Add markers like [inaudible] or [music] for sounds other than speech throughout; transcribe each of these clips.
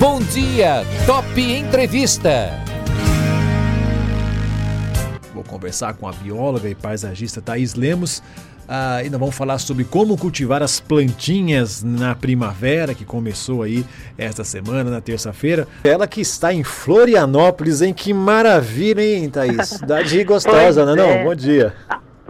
Bom dia, Top Entrevista. Vou conversar com a bióloga e paisagista Thaís Lemos. Ah, ainda vamos falar sobre como cultivar as plantinhas na primavera, que começou aí esta semana, na terça-feira. Ela que está em Florianópolis, hein? Que maravilha, hein, Thaís? [laughs] Cidade gostosa, não é não? Bom dia.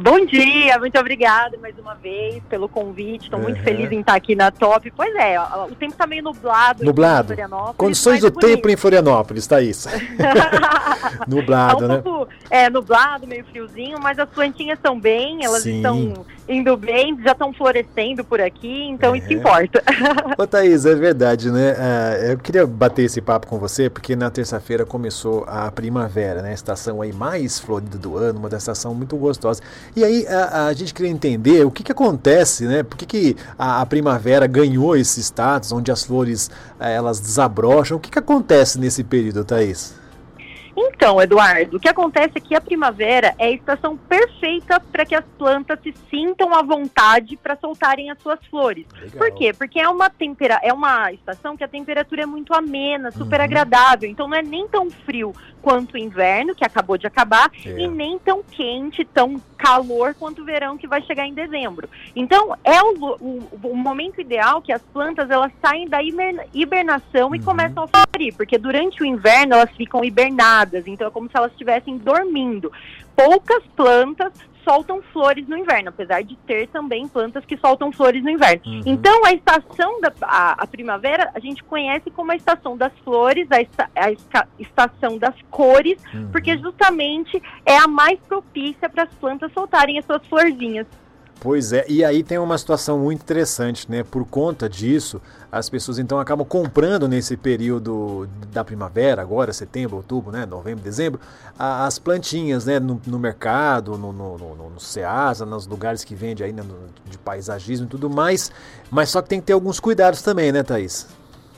Bom dia, muito obrigada mais uma vez pelo convite. Estou muito feliz em estar aqui na Top. Pois é, o tempo está meio nublado. Nublado. Condições do é tempo em Florianópolis, Thaís. [laughs] [laughs] nublado, tá um né? Pouco, é, nublado, meio friozinho, mas as plantinhas estão bem, elas Sim. estão indo bem, já estão florescendo por aqui, então é. isso importa. [laughs] Ô Thaís, é verdade, né? Uh, eu queria bater esse papo com você, porque na terça-feira começou a primavera, né? A estação aí mais florida do ano, uma estação muito gostosa. E aí a, a gente queria entender o que, que acontece, né? Por que, que a, a primavera ganhou esse status, onde as flores uh, elas desabrocham? O que, que acontece nesse período, Thaís? Então, Eduardo, o que acontece é que a primavera é a estação perfeita para que as plantas se sintam à vontade para soltarem as suas flores. Legal. Por quê? Porque é uma, tempera é uma estação que a temperatura é muito amena, super uhum. agradável. Então não é nem tão frio quanto o inverno, que acabou de acabar, é. e nem tão quente, tão calor quanto o verão que vai chegar em dezembro. Então, é o, o, o momento ideal que as plantas elas saem da hibernação uhum. e começam a florir, porque durante o inverno elas ficam hibernadas, então é como se elas estivessem dormindo. Poucas plantas soltam flores no inverno, apesar de ter também plantas que soltam flores no inverno. Uhum. Então, a estação da a, a, primavera a gente conhece como a estação das flores, a, esta, a estação das cores, uhum. porque justamente é a mais propícia para as plantas soltarem as suas florzinhas. Pois é, e aí tem uma situação muito interessante, né? Por conta disso, as pessoas então acabam comprando nesse período da primavera, agora, setembro, outubro, né? Novembro, dezembro, as plantinhas, né? No, no mercado, no, no, no, no Ceasa, nos lugares que vende aí né? de paisagismo e tudo mais. Mas só que tem que ter alguns cuidados também, né, Thaís?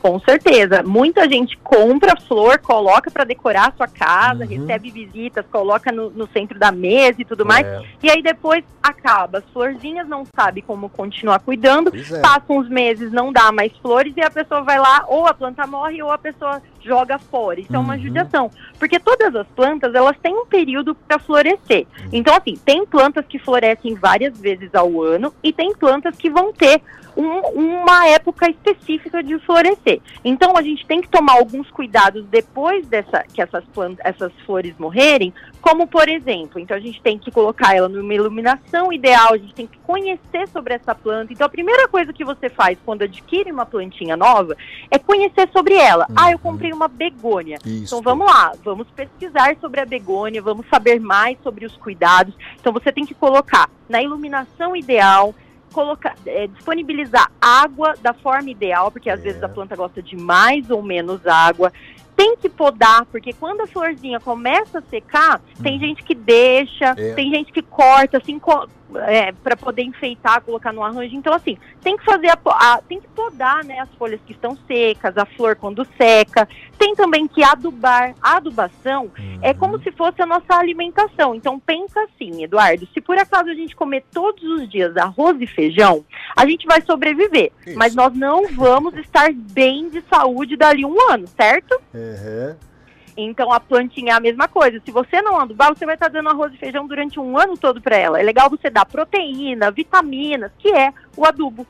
Com certeza. Muita gente compra flor, coloca para decorar a sua casa, uhum. recebe visitas, coloca no, no, centro da mesa e tudo mais. É. E aí depois acaba. As florzinhas não sabe como continuar cuidando. É. Passa uns meses, não dá mais flores e a pessoa vai lá, ou a planta morre, ou a pessoa joga fora. Isso uhum. é uma uhum. judiação. Porque todas as plantas, elas têm um período para florescer. Uhum. Então, assim, tem plantas que florescem várias vezes ao ano e tem plantas que vão ter um, uma época específica de florescer. Então a gente tem que tomar alguns cuidados depois dessa que essas plantas, essas flores morrerem, como por exemplo, então a gente tem que colocar ela numa iluminação ideal, a gente tem que conhecer sobre essa planta. Então a primeira coisa que você faz quando adquire uma plantinha nova é conhecer sobre ela. Uhum. Ah, eu comprei uma begônia. Isso. Então vamos lá, vamos pesquisar sobre a begônia, vamos saber mais sobre os cuidados. Então você tem que colocar na iluminação ideal, colocar, é, disponibilizar água da forma ideal, porque às é. vezes a planta gosta de mais ou menos água. Tem que podar, porque quando a florzinha começa a secar, hum. tem gente que deixa, é. tem gente que corta, assim, co é, para poder enfeitar, colocar no arranjo. Então, assim, tem que fazer a, a, tem que podar né, as folhas que estão secas, a flor quando seca. Tem também que adubar. A adubação é uhum. é como se fosse a nossa alimentação. Então, pensa assim, Eduardo, se por acaso a gente comer todos os dias arroz e feijão, a gente vai sobreviver. Isso. Mas nós não vamos estar bem de saúde dali um ano, certo? Uhum. Então a plantinha é a mesma coisa. Se você não adubar, você vai estar dando arroz e feijão durante um ano todo para ela. É legal você dar proteína, vitaminas, que é o adubo.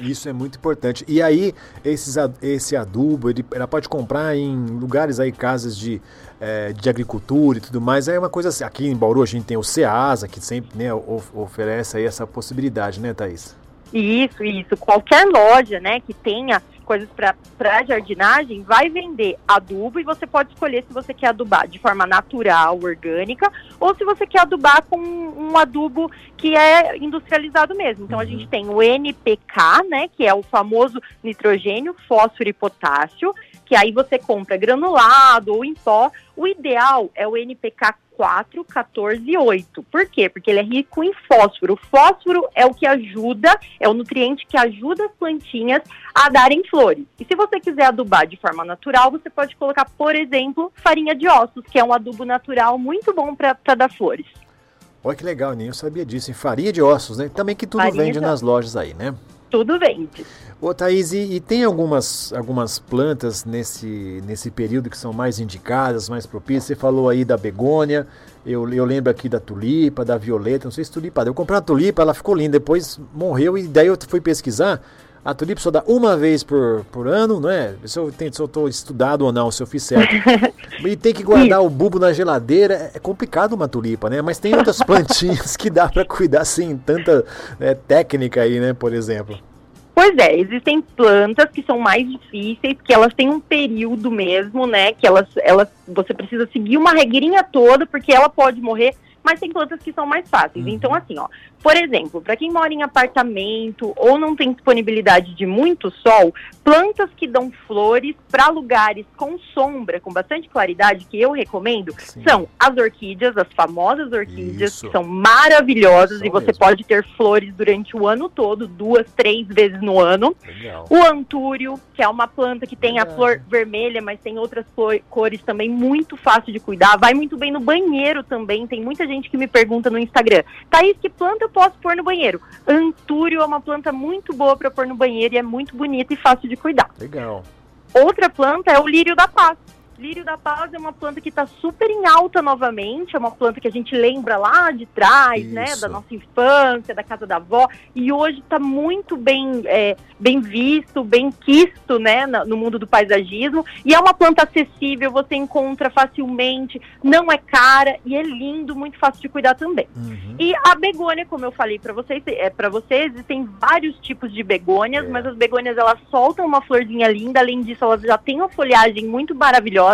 Isso é muito importante. E aí, esses, esse adubo, ele, ela pode comprar em lugares aí, casas de, é, de agricultura e tudo mais. É uma coisa assim, aqui em Bauru a gente tem o Ceasa, que sempre né, oferece aí essa possibilidade, né, Thaís? Isso, isso. Qualquer loja, né, que tenha coisas para jardinagem, vai vender adubo e você pode escolher se você quer adubar de forma natural, orgânica, ou se você quer adubar com um adubo que é industrializado mesmo. Então uhum. a gente tem o NPK, né, que é o famoso nitrogênio, fósforo e potássio, que aí você compra granulado ou em pó. O ideal é o NPK 4, 14 e 8. Por quê? Porque ele é rico em fósforo. O fósforo é o que ajuda, é o nutriente que ajuda as plantinhas a darem flores. E se você quiser adubar de forma natural, você pode colocar, por exemplo, farinha de ossos, que é um adubo natural muito bom para dar flores. Olha que legal, nem eu sabia disso. Em farinha de ossos, né? Também que tudo farinha vende nas lojas aí, né? Tudo vende. Ô Thaís, e, e, tem algumas, algumas plantas nesse, nesse período que são mais indicadas, mais propícias? Você falou aí da begônia, eu, eu lembro aqui da tulipa, da violeta, não sei se tulipa. Eu comprei uma tulipa, ela ficou linda, depois morreu e daí eu fui pesquisar. A tulipa só dá uma vez por, por ano, não é? Se eu estou estudado ou não, se eu fiz certo. [laughs] e tem que guardar o bulbo na geladeira. É complicado uma tulipa, né? Mas tem outras [laughs] plantinhas que dá para cuidar sem tanta né, técnica aí, né? Por exemplo. Pois é, existem plantas que são mais difíceis, que elas têm um período mesmo, né? Que elas, elas, você precisa seguir uma regrinha toda, porque ela pode morrer mas tem plantas que são mais fáceis. Uhum. Então, assim, ó, por exemplo, para quem mora em apartamento ou não tem disponibilidade de muito sol, plantas que dão flores para lugares com sombra, com bastante claridade, que eu recomendo, Sim. são as orquídeas, as famosas orquídeas, Isso. que são maravilhosas São e você mesmo. pode ter flores durante o ano todo, duas, três vezes no ano. Legal. O antúrio, que é uma planta que tem a flor vermelha, mas tem outras cores também, muito fácil de cuidar. Vai muito bem no banheiro também. Tem muita gente que me pergunta no Instagram, Thaís, que planta eu posso pôr no banheiro? Antúrio é uma planta muito boa para pôr no banheiro e é muito bonita e fácil de cuidar. Legal. Outra planta é o lírio da paz. Lírio da Paz é uma planta que está super em alta novamente, é uma planta que a gente lembra lá de trás, Isso. né, da nossa infância, da casa da avó, e hoje está muito bem, é, bem visto, bem quisto, né, no mundo do paisagismo, e é uma planta acessível, você encontra facilmente, não é cara e é lindo, muito fácil de cuidar também. Uhum. E a begônia, como eu falei para vocês, é para vocês, existem vários tipos de begônias, é. mas as begônias elas soltam uma florzinha linda, além disso elas já têm uma folhagem muito maravilhosa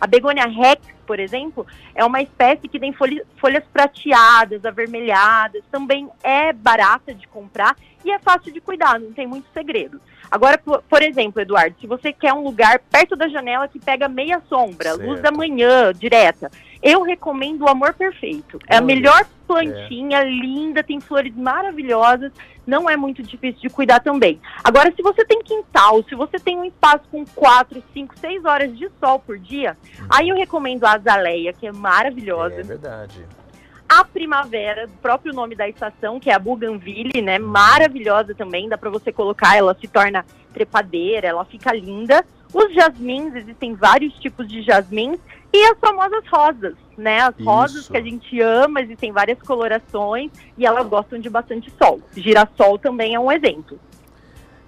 a begônia rex, por exemplo, é uma espécie que tem folhas prateadas, avermelhadas, também é barata de comprar e é fácil de cuidar, não tem muito segredo. Agora, por, por, exemplo, Eduardo, se você quer um lugar perto da janela que pega meia sombra, certo. luz da manhã, direta, eu recomendo o Amor Perfeito. É a melhor plantinha, é. linda, tem flores maravilhosas, não é muito difícil de cuidar também. Agora, se você tem quintal, se você tem um espaço com 4, 5, 6 horas de sol por dia, hum. aí eu recomendo a azaleia, que é maravilhosa. É verdade a primavera, o próprio nome da estação, que é a Bougainville, né? Maravilhosa também, dá para você colocar, ela se torna trepadeira, ela fica linda. Os jasmins, existem vários tipos de jasmins e as famosas rosas, né? As Isso. rosas que a gente ama, existem várias colorações e elas gostam de bastante sol. Girassol também é um exemplo.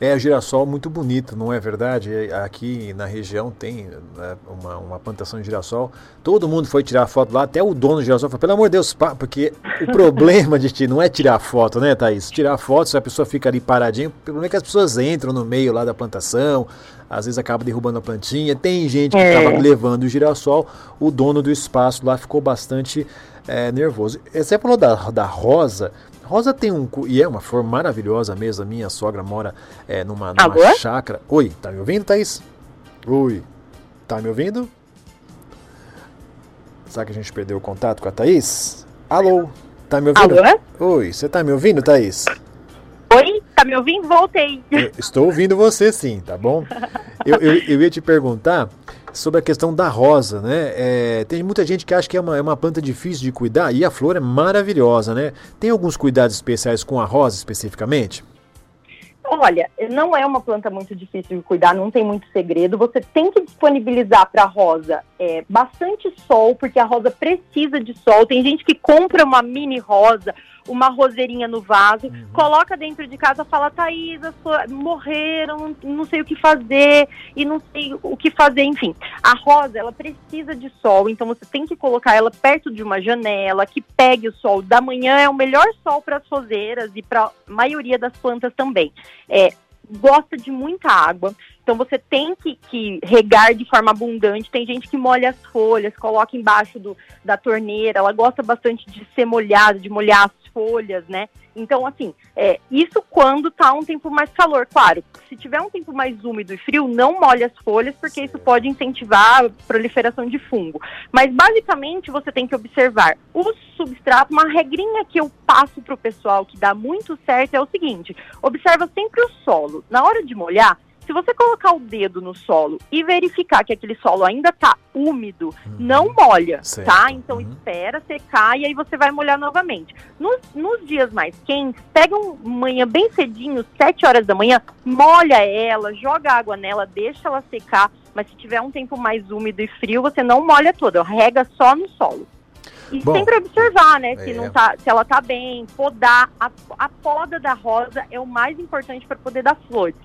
É, girassol muito bonito, não é verdade? Aqui na região tem né, uma, uma, plantação de girassol. Todo mundo foi tirar foto lá, até o dono do girassol falou, pelo amor de Deus, porque o [laughs] problema de ti não é tirar foto, né, Thaís? Tirar foto, se a pessoa fica ali paradinha, o problema é que as pessoas entram no meio lá da plantação, às vezes acaba derrubando a plantinha. Tem gente que estava é. levando o girassol, o dono do espaço lá ficou bastante é, nervoso. Você falou da, da rosa, Rosa tem um. E é uma flor maravilhosa mesmo. A minha sogra mora é, numa, numa chácara. Oi, tá me ouvindo, Thaís? Oi. Tá me ouvindo? Será que a gente perdeu o contato com a Thaís? Alô? Tá me ouvindo? Alô? Oi, você tá me ouvindo, Thaís? Oi, tá me ouvindo? Voltei. Eu estou ouvindo você sim, tá bom? Eu, eu, eu ia te perguntar sobre a questão da rosa, né? É, tem muita gente que acha que é uma, é uma planta difícil de cuidar e a flor é maravilhosa, né? Tem alguns cuidados especiais com a rosa especificamente? Olha, não é uma planta muito difícil de cuidar, não tem muito segredo. Você tem que disponibilizar para a rosa é, bastante sol, porque a rosa precisa de sol. Tem gente que compra uma mini rosa uma roseirinha no vaso, uhum. coloca dentro de casa, fala, Thaís, morreram, não sei o que fazer, e não sei o que fazer, enfim. A rosa, ela precisa de sol, então você tem que colocar ela perto de uma janela, que pegue o sol. Da manhã é o melhor sol para as roseiras e para a maioria das plantas também. É, gosta de muita água, então você tem que, que, regar de forma abundante. Tem gente que molha as folhas, coloca embaixo do, da torneira, ela gosta bastante de ser molhada, de molhar as folhas, né? Então, assim, é, isso quando tá um tempo mais calor. Claro, se tiver um tempo mais úmido e frio, não molhe as folhas, porque isso pode incentivar a proliferação de fungo. Mas, basicamente, você tem que observar o substrato. Uma regrinha que eu passo para o pessoal que dá muito certo é o seguinte: observa sempre o solo. Na hora de molhar, Se você colocar o dedo no solo e verificar que aquele solo ainda está úmido, uhum. não molha, certo. tá? Então uhum. espera secar e aí você vai molhar novamente. Nos, nos dias mais quentes, pega uma manhã bem cedinho, 7 horas da manhã, molha ela, joga água nela, deixa ela secar. Mas se tiver um tempo mais úmido e frio, você não molha toda, rega só no solo. E Bom, sempre observar, né, se, é. não tá, se ela tá bem, podar. A, a poda da rosa é o mais importante para poder dar flores.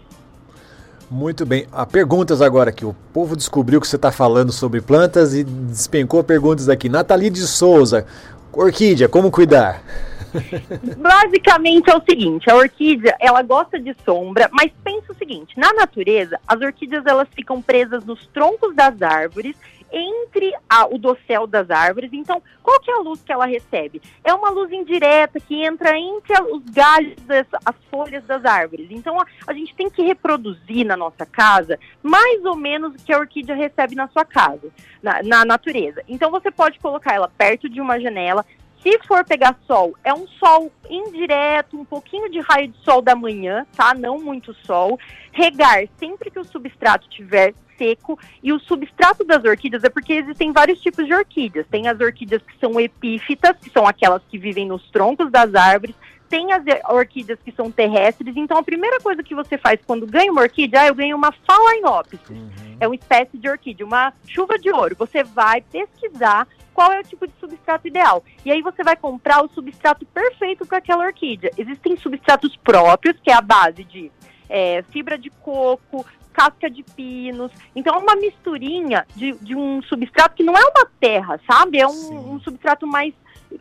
Muito bem. Há perguntas agora aqui. O povo descobriu que você está falando sobre plantas e despencou perguntas aqui. Nathalie de Souza, orquídea, como cuidar? [laughs] Basicamente é o seguinte, a orquídea, ela gosta de sombra, mas pensa o seguinte, na natureza, as orquídeas elas ficam presas nos troncos das árvores entre a, o dossel das árvores. Então, qual que é a luz que ela recebe? É uma luz indireta que entra entre os galhos, das, as folhas das árvores. Então, a, a, gente tem que reproduzir na nossa casa mais ou menos o que a orquídea recebe na sua casa, na, na natureza. Então, você pode colocar ela perto de uma janela, se for pegar sol, é um sol indireto, um pouquinho de raio de sol da manhã, tá? Não muito sol. Regar sempre que o substrato estiver seco. E o substrato das orquídeas é porque existem vários tipos de orquídeas. Tem as orquídeas que são epífitas, que são aquelas que vivem nos troncos das árvores. Tem as orquídeas que são terrestres. Então, a primeira coisa que você faz quando ganha uma orquídea, ah, eu ganho uma Phalaenopsis. Uhum. É uma espécie de orquídea, uma chuva de ouro. Você vai pesquisar qual é o tipo de substrato ideal. E aí você vai comprar o substrato perfeito para aquela orquídea. Existem substratos próprios, que é a base de é, fibra de coco, casca de pinos. Então é uma misturinha de, de um substrato que não é uma terra, sabe? É um, um substrato mais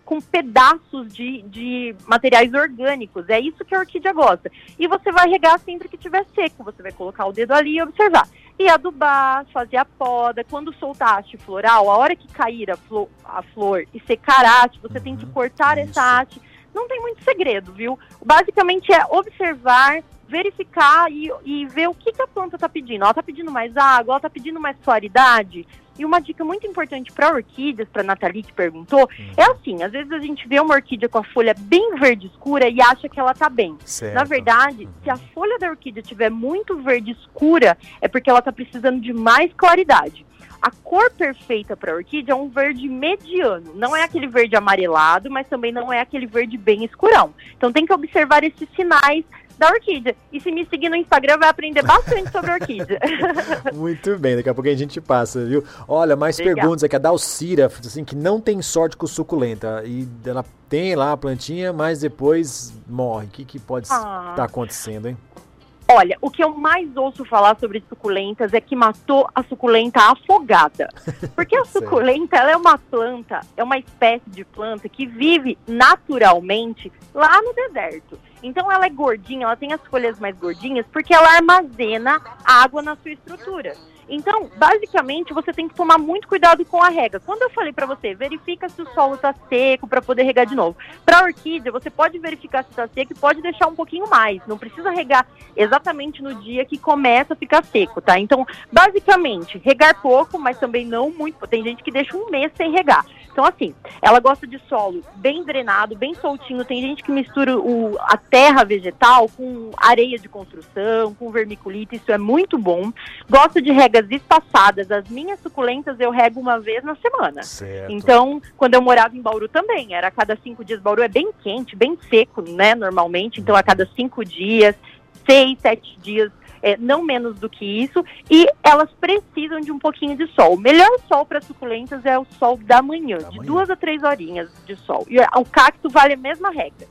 com pedaços de, de materiais orgânicos. É isso que a orquídea gosta. E você vai regar sempre que tiver seco. Você vai colocar o dedo ali e observar. E adubar, fazer a poda. Quando soltar a haste floral, a hora que cair a flor, a flor e secar a haste, você uhum, tem que uhum. cortar isso. essa haste. Não tem muito segredo, viu? Basicamente é observar, verificar e, e ver o que, que a planta está pedindo. Ela está pedindo mais água, ela está pedindo mais claridade. E uma dica muito importante para orquídeas, para Nathalie que perguntou, uhum. é assim: às vezes a gente vê uma orquídea com a folha bem verde escura e acha que ela está bem. Certo. Na verdade, uhum. se a folha da orquídea estiver muito verde escura, é porque ela está precisando de mais claridade. A cor perfeita para a orquídea é um verde mediano. Não é aquele verde amarelado, mas também não é aquele verde bem escurão. Então tem que observar esses sinais da orquídea. E se me seguir no Instagram, vai aprender bastante sobre orquídea. [laughs] Muito bem, daqui a pouco a gente passa, viu? Olha, mais Legal. perguntas aqui. A Dalcira, assim, que não tem sorte com suculenta. E ela tem lá a plantinha, mas depois morre. O que, que pode estar ah. tá acontecendo, hein? Olha, o que eu mais ouço falar sobre suculentas é que matou a suculenta afogada. [laughs] Porque a suculenta ela é uma planta, é uma espécie de planta que vive naturalmente lá no deserto. Então ela é gordinha, ela tem as folhas mais gordinhas porque ela armazena água na sua estrutura. Então, basicamente, você tem que tomar muito cuidado com a rega. Quando eu falei para você, verifica se o solo está seco para poder regar de novo. Para orquídea, você pode verificar se está seco e pode deixar um pouquinho mais. Não precisa regar exatamente no dia que começa a ficar seco, tá? Então, basicamente, regar pouco, mas também não muito. Tem gente que deixa um mês sem regar. Então, assim, ela gosta de solo bem drenado, bem soltinho. Tem gente que mistura o, a terra vegetal com areia de construção, com vermiculita. Isso é muito bom. Gosta de regas espaçadas. As minhas suculentas eu rego uma vez na semana. Certo. Então, quando eu morava em Bauru também, era a cada cinco dias. Bauru é bem quente, bem seco, né, normalmente. Então, a cada cinco dias, seis, sete dias, é, não menos do que isso. E elas precisam de um pouquinho de sol. O melhor sol para suculentas é o sol da manhã, da de manhã. duas a três horinhas de sol. E o cacto vale a mesma regra.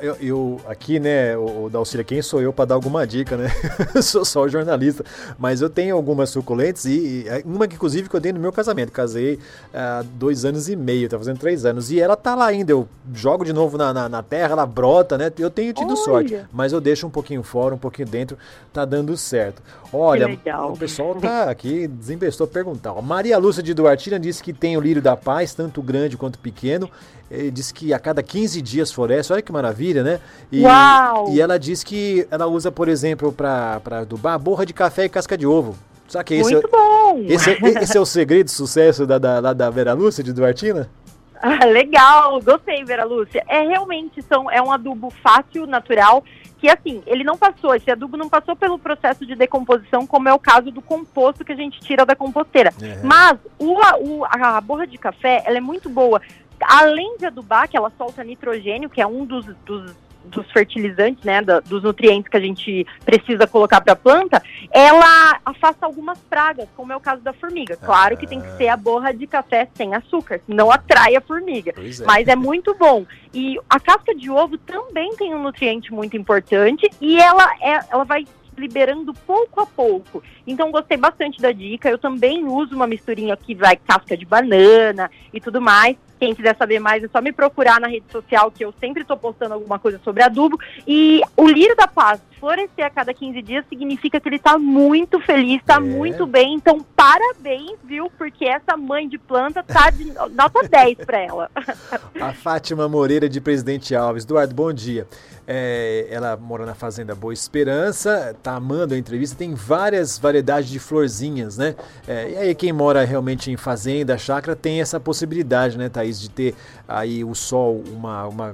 Eu, eu, aqui, né, o, o Dalcília, quem sou eu para dar alguma dica, né? [laughs] sou só jornalista, mas eu tenho algumas suculentes e, e, é uma que inclusive que eu dei no meu casamento. Casei há uh, dois anos e meio, tá fazendo três anos e ela tá lá ainda. Eu jogo de novo na, na, na terra, ela brota, né? Eu tenho tido Olha. sorte, mas eu deixo um pouquinho fora, um pouquinho dentro, tá dando certo. Olha, o pessoal tá aqui desembestou perguntar. Maria Lúcia de Duartina disse que tem o lírio da paz, tanto grande quanto pequeno. Ele disse que a cada 15 dias floresce. Olha que maravilha, né? E, Uau! E ela diz que ela usa, por exemplo, para adubar borra de café e casca de ovo. Sabe que esse Muito é, bom! Esse, é, esse é o segredo de sucesso da, da, da Vera Lúcia de Duartina? [laughs] Ah, legal, gostei, Vera Lúcia. É realmente são, é um adubo fácil, natural, que assim, ele não passou, esse adubo não passou pelo processo de decomposição, como é o caso do composto que a gente tira da composteira. É. Mas o, o, a borra de café, ela é muito boa. Além de adubar, que ela solta nitrogênio, que é um dos, dos dos fertilizantes, né, da, dos nutrientes que a gente precisa colocar para a planta, ela afasta algumas pragas, como é o caso da formiga. Claro que tem que ser a borra de café sem açúcar, não atrai a formiga, é. mas é [laughs] muito bom. E a casca de ovo também tem um nutriente muito importante e ela, é, ela vai liberando pouco a pouco. Então gostei bastante da dica. Eu também uso uma misturinha que vai casca de banana e tudo mais. Quem quiser saber mais é só me procurar na rede social, que eu sempre estou postando alguma coisa sobre adubo. E o Lírio da Paz florescer a cada 15 dias significa que ele está muito feliz, está é. muito bem. Então, parabéns, viu? Porque essa mãe de planta tá de nota 10 para ela. [laughs] A Fátima Moreira de Presidente Alves. Eduardo, bom dia. É, ela mora na Fazenda Boa Esperança, tá amando a entrevista, tem várias variedades de florzinhas, né? É, e aí quem mora realmente em fazenda, chácara, tem essa possibilidade, né, Thaís, de ter aí o sol, uma, uma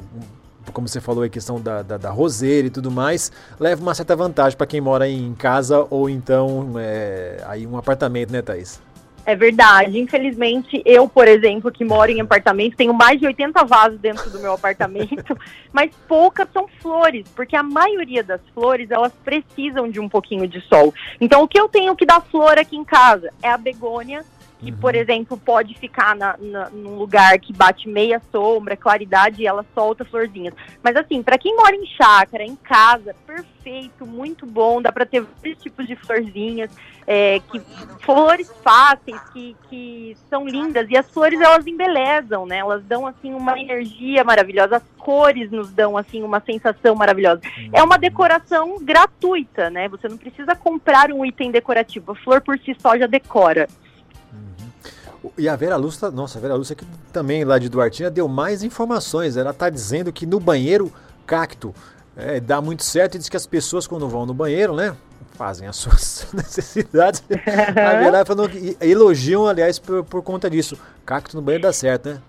como você falou, a questão da, da, da, roseira e tudo mais, leva uma certa vantagem para quem mora em casa ou então é, aí um apartamento, né, Thaís? É verdade. Infelizmente, eu, por exemplo, que moro em apartamento, tenho mais de 80 vasos dentro do meu apartamento, [laughs] mas poucas são flores, porque a maioria das flores, elas precisam de um pouquinho de sol. Então, o que eu tenho que dar flor aqui em casa é a begônia, que, uhum. por exemplo, pode ficar na, na, num lugar que bate meia sombra, claridade, e ela solta florzinhas. Mas assim, para quem mora em chácara, em casa, perfeito, muito bom, dá para ter vários tipos de florzinhas, é, que, flores fáceis, que, que são lindas, e as flores elas embelezam, né? Elas dão assim uma energia maravilhosa, as cores nos dão assim uma sensação maravilhosa. Uhum. É uma decoração gratuita, né? Você não precisa comprar um item decorativo, a flor por si só já decora. E a Vera Lúcia, nossa, a Vera Lúcia aqui também lá de Duartina deu mais informações. Ela está dizendo que no banheiro cacto é, dá muito certo e diz que as pessoas quando vão no banheiro, né, fazem as [laughs] suas necessidades. [laughs] a Vera falou que elogiam, aliás, por, por conta disso. Cacto no banheiro dá certo, né?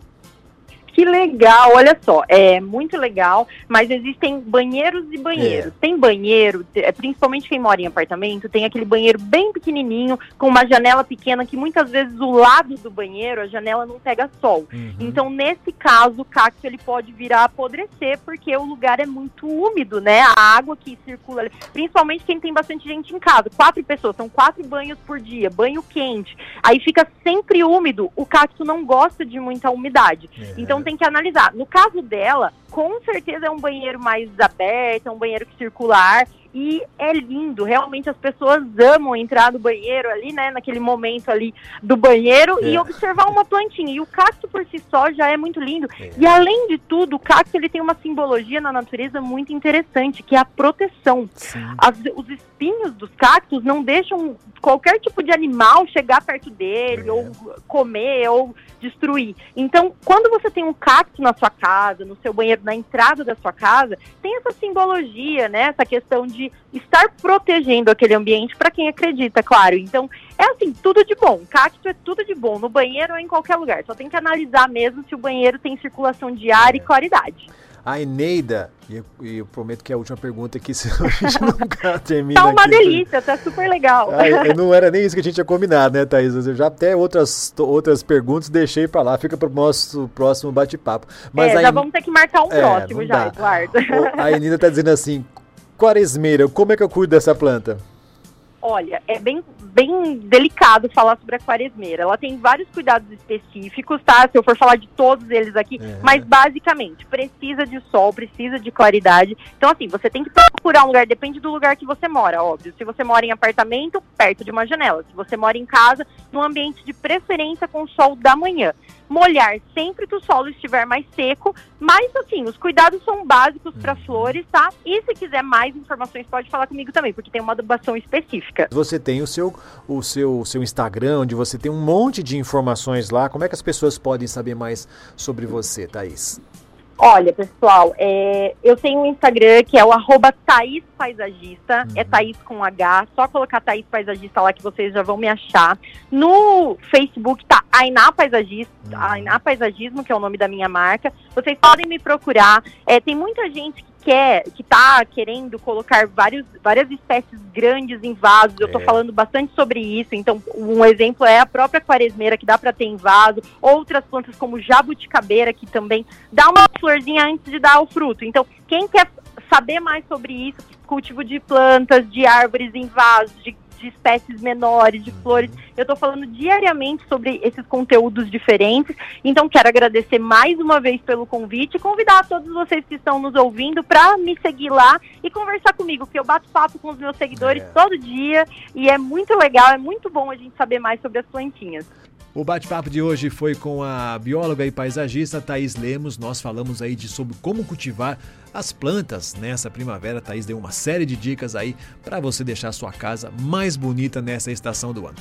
Que legal, olha só, é muito legal, mas existem banheiros e banheiros. É. Tem banheiro, é, principalmente quem mora em apartamento, tem aquele banheiro bem pequenininho, com uma janela pequena, que muitas vezes o lado do banheiro, a janela não pega sol. Uhum. Então, nesse caso, o cacto ele pode virar a apodrecer, porque o lugar é muito úmido, né? A água que circula, principalmente quem tem bastante gente em casa, quatro pessoas, são quatro banhos por dia, banho quente, aí fica sempre úmido, o cacto não gosta de muita umidade. Uhum. Então, tem que analisar. No caso dela, com certeza é um banheiro mais aberto, é um banheiro que circula ar e é lindo. Realmente as pessoas amam entrar no banheiro ali, né, naquele momento ali do banheiro é. e observar uma plantinha. E o cacto por si só já é muito lindo. É. E além de tudo, o cacto ele tem uma simbologia na natureza muito interessante, que é a proteção. As, os espinhos dos cactos não deixam qualquer tipo de animal chegar perto dele é. ou comer ou destruir. Então, quando você tem um cacto na sua casa, no seu banheiro, na entrada da sua casa, tem essa simbologia, né? Essa questão de estar protegendo aquele ambiente para quem acredita, claro. Então, é assim, tudo de bom. Cacto é tudo de bom, no banheiro ou em qualquer lugar. Só tem que analisar mesmo se o banheiro tem circulação de ar é. e claridade. A Eneida, e eu, eu, prometo que é a última pergunta aqui, [laughs] senão a gente [laughs] nunca termina. Tá uma aqui. delícia, tá super legal. Ah, não era nem isso que a gente tinha combinado, né, Thaís? Eu já até outras, outras perguntas deixei para lá, fica para o nosso próximo bate-papo. Mas é, já vamos ter que marcar um é, próximo já, dá. Eduardo. A Eneida tá dizendo assim, quaresmeira, como é que eu cuido dessa planta? Olha, é bem, bem delicado falar sobre a quaresmeira. Ela tem vários cuidados específicos, tá? Se eu for falar de todos eles aqui, é. mas basicamente precisa de sol, precisa de claridade. Então, assim, você tem que procurar um lugar, depende do lugar que você mora, óbvio. Se você mora em apartamento, perto de uma janela. Se você mora em casa, num ambiente de preferência com sol da manhã molhar sempre que o solo estiver mais seco, mas assim, os cuidados são básicos para uhum. flores, tá? E se quiser mais informações, pode falar comigo também, porque tem uma adubação específica. Você tem o seu o seu seu Instagram, onde você tem um monte de informações lá. Como é que as pessoas podem saber mais sobre você, Thaís? Olha, pessoal, é, eu tenho um Instagram que é o arroba Thaís Paisagista, é uhum. é Thaís com H, só colocar Thaís Paisagista lá que vocês já vão me achar. No Facebook tá Ainá Paisagista, uhum. Ainá Paisagismo, que é o nome da minha marca. Vocês podem me procurar. É, tem muita gente que quer, que está querendo colocar vários, várias espécies grandes em vasos, eu estou é. falando bastante sobre isso. Então, um exemplo é a própria quaresmeira, que dá para ter em vaso, outras plantas como jabuticabeira, que também dá uma florzinha antes de dar o fruto. Então, quem quer saber mais sobre isso, cultivo de plantas, de árvores em vasos, de de espécies menores, de flores. Eu estou falando diariamente sobre esses conteúdos diferentes. Então, quero agradecer mais uma vez pelo convite e convidar todos vocês que estão nos ouvindo para me seguir lá e conversar comigo, porque eu bato papo com os meus seguidores é. todo dia e é muito legal, é muito bom a gente saber mais sobre as plantinhas. O bate-papo de hoje foi com a bióloga e paisagista Thaís Lemos. Nós falamos aí de sobre como cultivar as plantas nessa primavera. Thaís deu uma série de dicas aí para você deixar sua casa mais bonita nessa estação do ano.